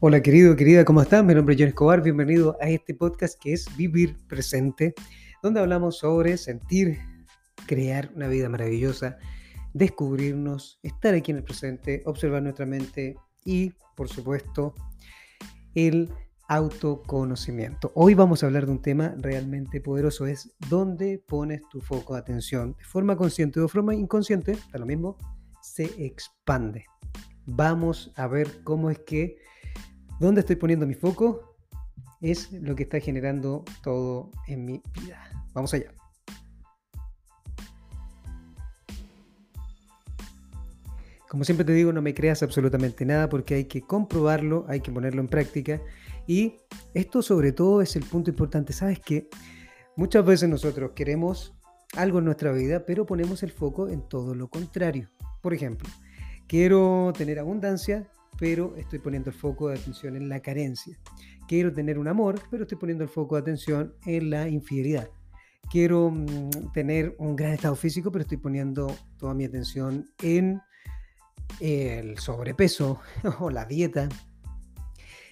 Hola querido, querida, ¿cómo están? Mi nombre es John Escobar, bienvenido a este podcast que es Vivir Presente, donde hablamos sobre sentir, crear una vida maravillosa, descubrirnos, estar aquí en el presente, observar nuestra mente y, por supuesto, el autoconocimiento. Hoy vamos a hablar de un tema realmente poderoso, es dónde pones tu foco de atención, de forma consciente o de forma inconsciente, está lo mismo, se expande. Vamos a ver cómo es que dónde estoy poniendo mi foco es lo que está generando todo en mi vida. Vamos allá. Como siempre te digo, no me creas absolutamente nada porque hay que comprobarlo, hay que ponerlo en práctica. Y esto sobre todo es el punto importante. ¿Sabes qué? Muchas veces nosotros queremos algo en nuestra vida, pero ponemos el foco en todo lo contrario. Por ejemplo, quiero tener abundancia, pero estoy poniendo el foco de atención en la carencia. Quiero tener un amor, pero estoy poniendo el foco de atención en la infidelidad. Quiero mm, tener un gran estado físico, pero estoy poniendo toda mi atención en el sobrepeso o la dieta.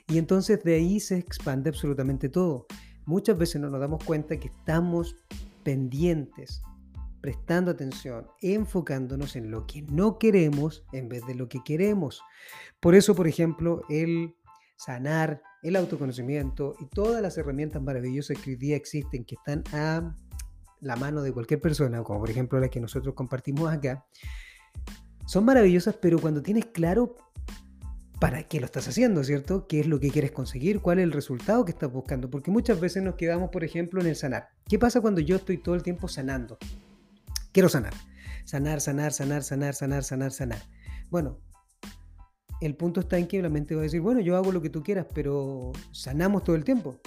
Y entonces de ahí se expande absolutamente todo. Muchas veces no nos damos cuenta que estamos pendientes, prestando atención, enfocándonos en lo que no queremos en vez de lo que queremos. Por eso, por ejemplo, el sanar, el autoconocimiento y todas las herramientas maravillosas que hoy día existen, que están a la mano de cualquier persona, como por ejemplo las que nosotros compartimos acá, son maravillosas, pero cuando tienes claro para qué lo estás haciendo, ¿cierto? ¿Qué es lo que quieres conseguir? ¿Cuál es el resultado que estás buscando? Porque muchas veces nos quedamos, por ejemplo, en el sanar. ¿Qué pasa cuando yo estoy todo el tiempo sanando? Quiero sanar. Sanar, sanar, sanar, sanar, sanar, sanar. Bueno, el punto está en que la mente va a decir, bueno, yo hago lo que tú quieras, pero sanamos todo el tiempo.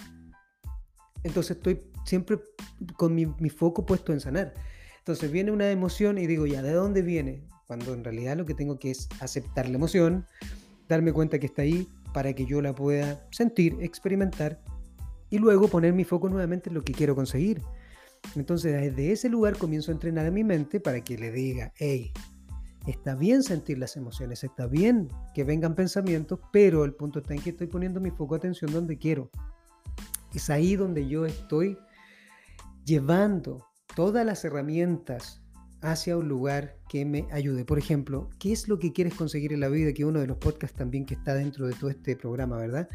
Entonces estoy siempre con mi, mi foco puesto en sanar. Entonces viene una emoción y digo, ya, ¿de dónde viene? cuando en realidad lo que tengo que es aceptar la emoción, darme cuenta que está ahí para que yo la pueda sentir, experimentar y luego poner mi foco nuevamente en lo que quiero conseguir. Entonces desde ese lugar comienzo a entrenar a mi mente para que le diga, hey, está bien sentir las emociones, está bien que vengan pensamientos, pero el punto está en que estoy poniendo mi foco de atención donde quiero. Es ahí donde yo estoy llevando todas las herramientas hacia un lugar que me ayude. Por ejemplo, ¿qué es lo que quieres conseguir en la vida? Que uno de los podcasts también que está dentro de todo este programa, ¿verdad?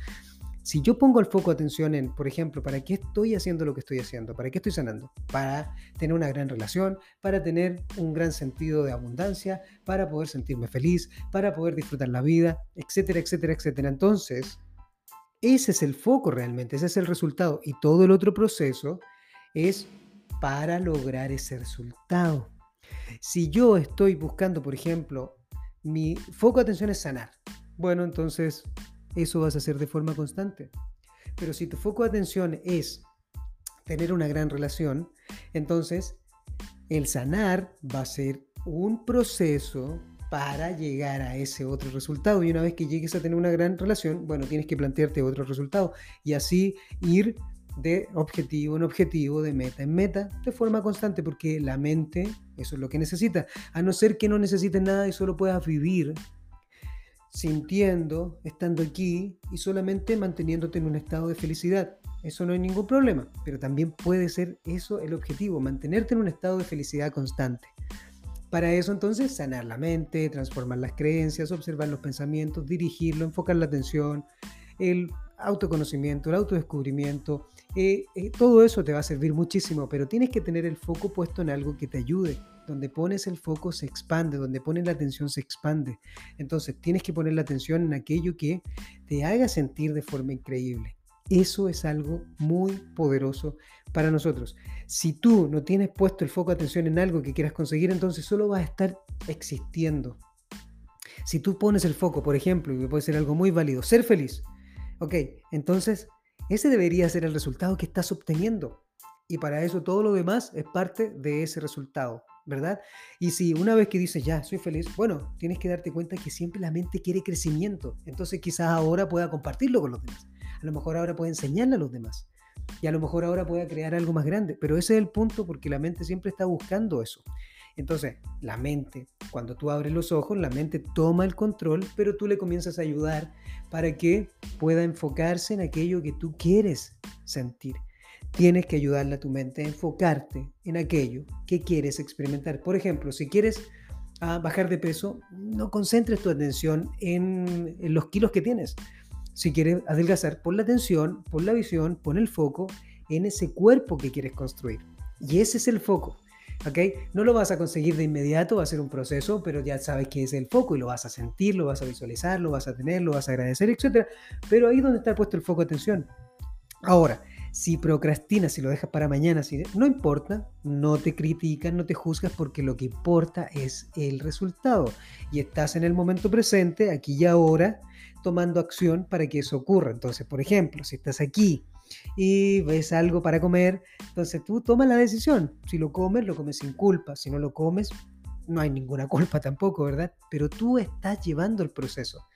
Si yo pongo el foco de atención en, por ejemplo, ¿para qué estoy haciendo lo que estoy haciendo? ¿Para qué estoy sanando? Para tener una gran relación, para tener un gran sentido de abundancia, para poder sentirme feliz, para poder disfrutar la vida, etcétera, etcétera, etcétera. Entonces, ese es el foco realmente, ese es el resultado. Y todo el otro proceso es para lograr ese resultado. Si yo estoy buscando, por ejemplo, mi foco de atención es sanar, bueno, entonces eso vas a hacer de forma constante. Pero si tu foco de atención es tener una gran relación, entonces el sanar va a ser un proceso para llegar a ese otro resultado. Y una vez que llegues a tener una gran relación, bueno, tienes que plantearte otro resultado y así ir de objetivo en objetivo, de meta en meta, de forma constante, porque la mente, eso es lo que necesita. A no ser que no necesites nada y solo puedas vivir sintiendo, estando aquí y solamente manteniéndote en un estado de felicidad. Eso no hay ningún problema, pero también puede ser eso el objetivo, mantenerte en un estado de felicidad constante. Para eso entonces sanar la mente, transformar las creencias, observar los pensamientos, dirigirlo, enfocar la atención, el autoconocimiento, el autodescubrimiento, eh, eh, todo eso te va a servir muchísimo, pero tienes que tener el foco puesto en algo que te ayude. Donde pones el foco se expande, donde pones la atención se expande. Entonces tienes que poner la atención en aquello que te haga sentir de forma increíble. Eso es algo muy poderoso para nosotros. Si tú no tienes puesto el foco de atención en algo que quieras conseguir, entonces solo vas a estar existiendo. Si tú pones el foco, por ejemplo, y puede ser algo muy válido, ser feliz, Ok, entonces ese debería ser el resultado que estás obteniendo. Y para eso todo lo demás es parte de ese resultado, ¿verdad? Y si una vez que dices, ya, soy feliz, bueno, tienes que darte cuenta que siempre la mente quiere crecimiento. Entonces quizás ahora pueda compartirlo con los demás. A lo mejor ahora puede enseñarle a los demás. Y a lo mejor ahora pueda crear algo más grande. Pero ese es el punto porque la mente siempre está buscando eso. Entonces, la mente, cuando tú abres los ojos, la mente toma el control, pero tú le comienzas a ayudar para que pueda enfocarse en aquello que tú quieres sentir. Tienes que ayudarle a tu mente a enfocarte en aquello que quieres experimentar. Por ejemplo, si quieres ah, bajar de peso, no concentres tu atención en, los kilos que tienes. Si quieres adelgazar, pon la atención, pon la visión, pon el foco en ese cuerpo que quieres construir. Y ese es el foco. ¿ok? No lo vas a conseguir de inmediato, va a ser un proceso, pero ya sabes que es el foco y lo vas a sentir, lo vas a visualizar, lo vas a tener, lo vas a agradecer, etc. Pero ahí donde está puesto el foco de atención. Ahora, si procrastinas, si lo dejas para mañana, si, no importa, no te critican, no te juzgas porque lo que importa es el resultado. Y estás en el momento presente, aquí y ahora, tomando acción para que eso ocurra. Entonces, por ejemplo, si estás aquí y ves algo para comer, entonces tú tomas la decisión. Si lo comes, lo comes sin culpa. Si no lo comes, no hay ninguna culpa tampoco, ¿verdad? Pero tú estás llevando el proceso.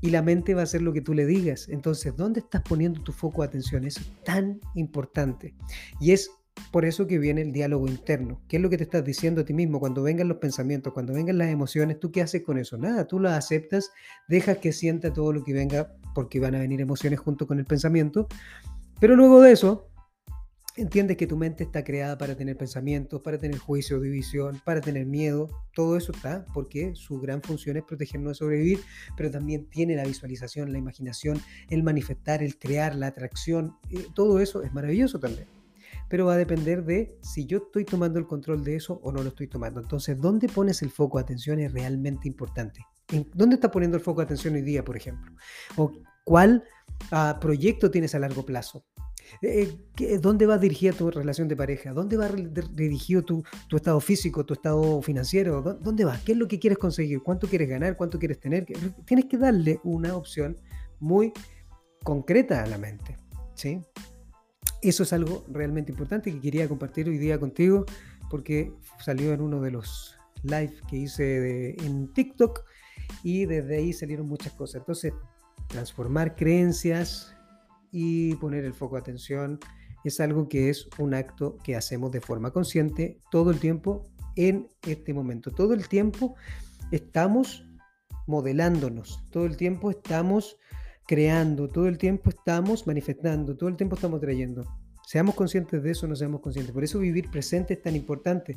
Y la mente va a hacer lo que tú le digas. Entonces, ¿dónde estás poniendo tu foco de atención? Es tan importante. Y es por eso que viene el diálogo interno. ¿Qué es lo que te estás diciendo a ti mismo cuando vengan los pensamientos, cuando vengan las emociones? ¿Tú qué haces con eso? Nada, tú las aceptas, dejas que sienta todo lo que venga porque van a venir emociones junto con el pensamiento. Pero luego de eso, entiendes que tu mente está creada para tener pensamientos, para tener juicio, división, para tener miedo. Todo eso está porque su gran función es protegernos de sobrevivir, pero también tiene la visualización, la imaginación, el manifestar, el crear, la atracción. Eh, todo eso es maravilloso también pero va a depender de si yo estoy tomando el control de eso o no lo estoy tomando. Entonces, ¿dónde pones el foco de atención es realmente importante? ¿Dónde está poniendo el foco de atención hoy día, por ejemplo? ¿O cuál ah, proyecto tienes a largo plazo? Eh, ¿Dónde va dirigida tu relación de pareja? ¿Dónde va dirigido tu, tu, estado físico, tu estado financiero? ¿Dónde va? ¿Qué es lo que quieres conseguir? ¿Cuánto quieres ganar? ¿Cuánto quieres tener? Tienes que darle una opción muy concreta a la mente. ¿sí? Eso es algo realmente importante que quería compartir hoy día contigo porque salió en uno de los live que hice en TikTok y desde ahí salieron muchas cosas. Entonces, transformar creencias y poner el foco de atención es algo que es un acto que hacemos de forma consciente todo el tiempo en este momento. Todo el tiempo estamos modelándonos, todo el tiempo estamos creando, todo el tiempo estamos manifestando, todo el tiempo estamos trayendo. Seamos conscientes de eso, no seamos conscientes. Por eso vivir presente es tan importante.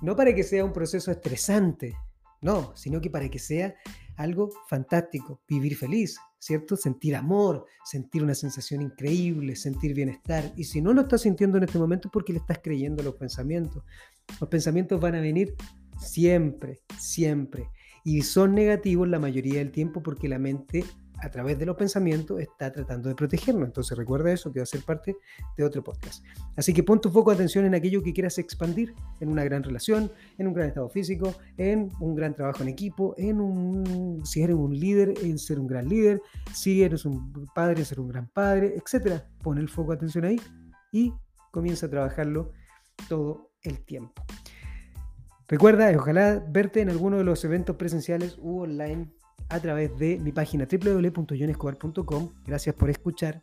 No para que sea un proceso estresante, no, sino que para que sea algo fantástico, vivir feliz, ¿cierto? Sentir amor, sentir una sensación increíble, sentir bienestar. Y si no lo estás sintiendo en este momento es porque le estás creyendo los pensamientos. Los pensamientos van a venir siempre, siempre. Y son negativos la mayoría del tiempo porque la mente a través de los pensamientos está tratando de protegernos. Entonces recuerda eso que va a ser parte de otro podcast. Así que pon tu foco de atención en aquello que quieras expandir, en una gran relación, en un gran estado físico, en un gran trabajo en equipo, en un, si eres un líder, en ser un gran líder, si eres un padre, en ser un gran padre, etc. Pon el foco de atención ahí y comienza a trabajarlo todo el tiempo. Recuerda, ojalá verte en alguno de los eventos presenciales u online a través de mi página www.jonescobar.com. Gracias por escuchar.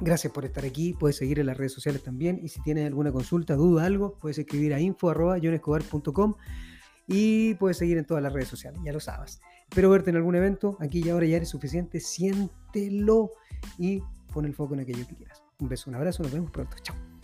Gracias por estar aquí. Puedes seguir en las redes sociales también. Y si tienes alguna consulta, duda, algo, puedes escribir a info.jonescobar.com y puedes seguir en todas las redes sociales. Ya lo sabes. Espero verte en algún evento. Aquí y ahora ya eres suficiente. Siéntelo y pon el foco en aquello que quieras. Un beso, un abrazo. Nos vemos pronto. Chao.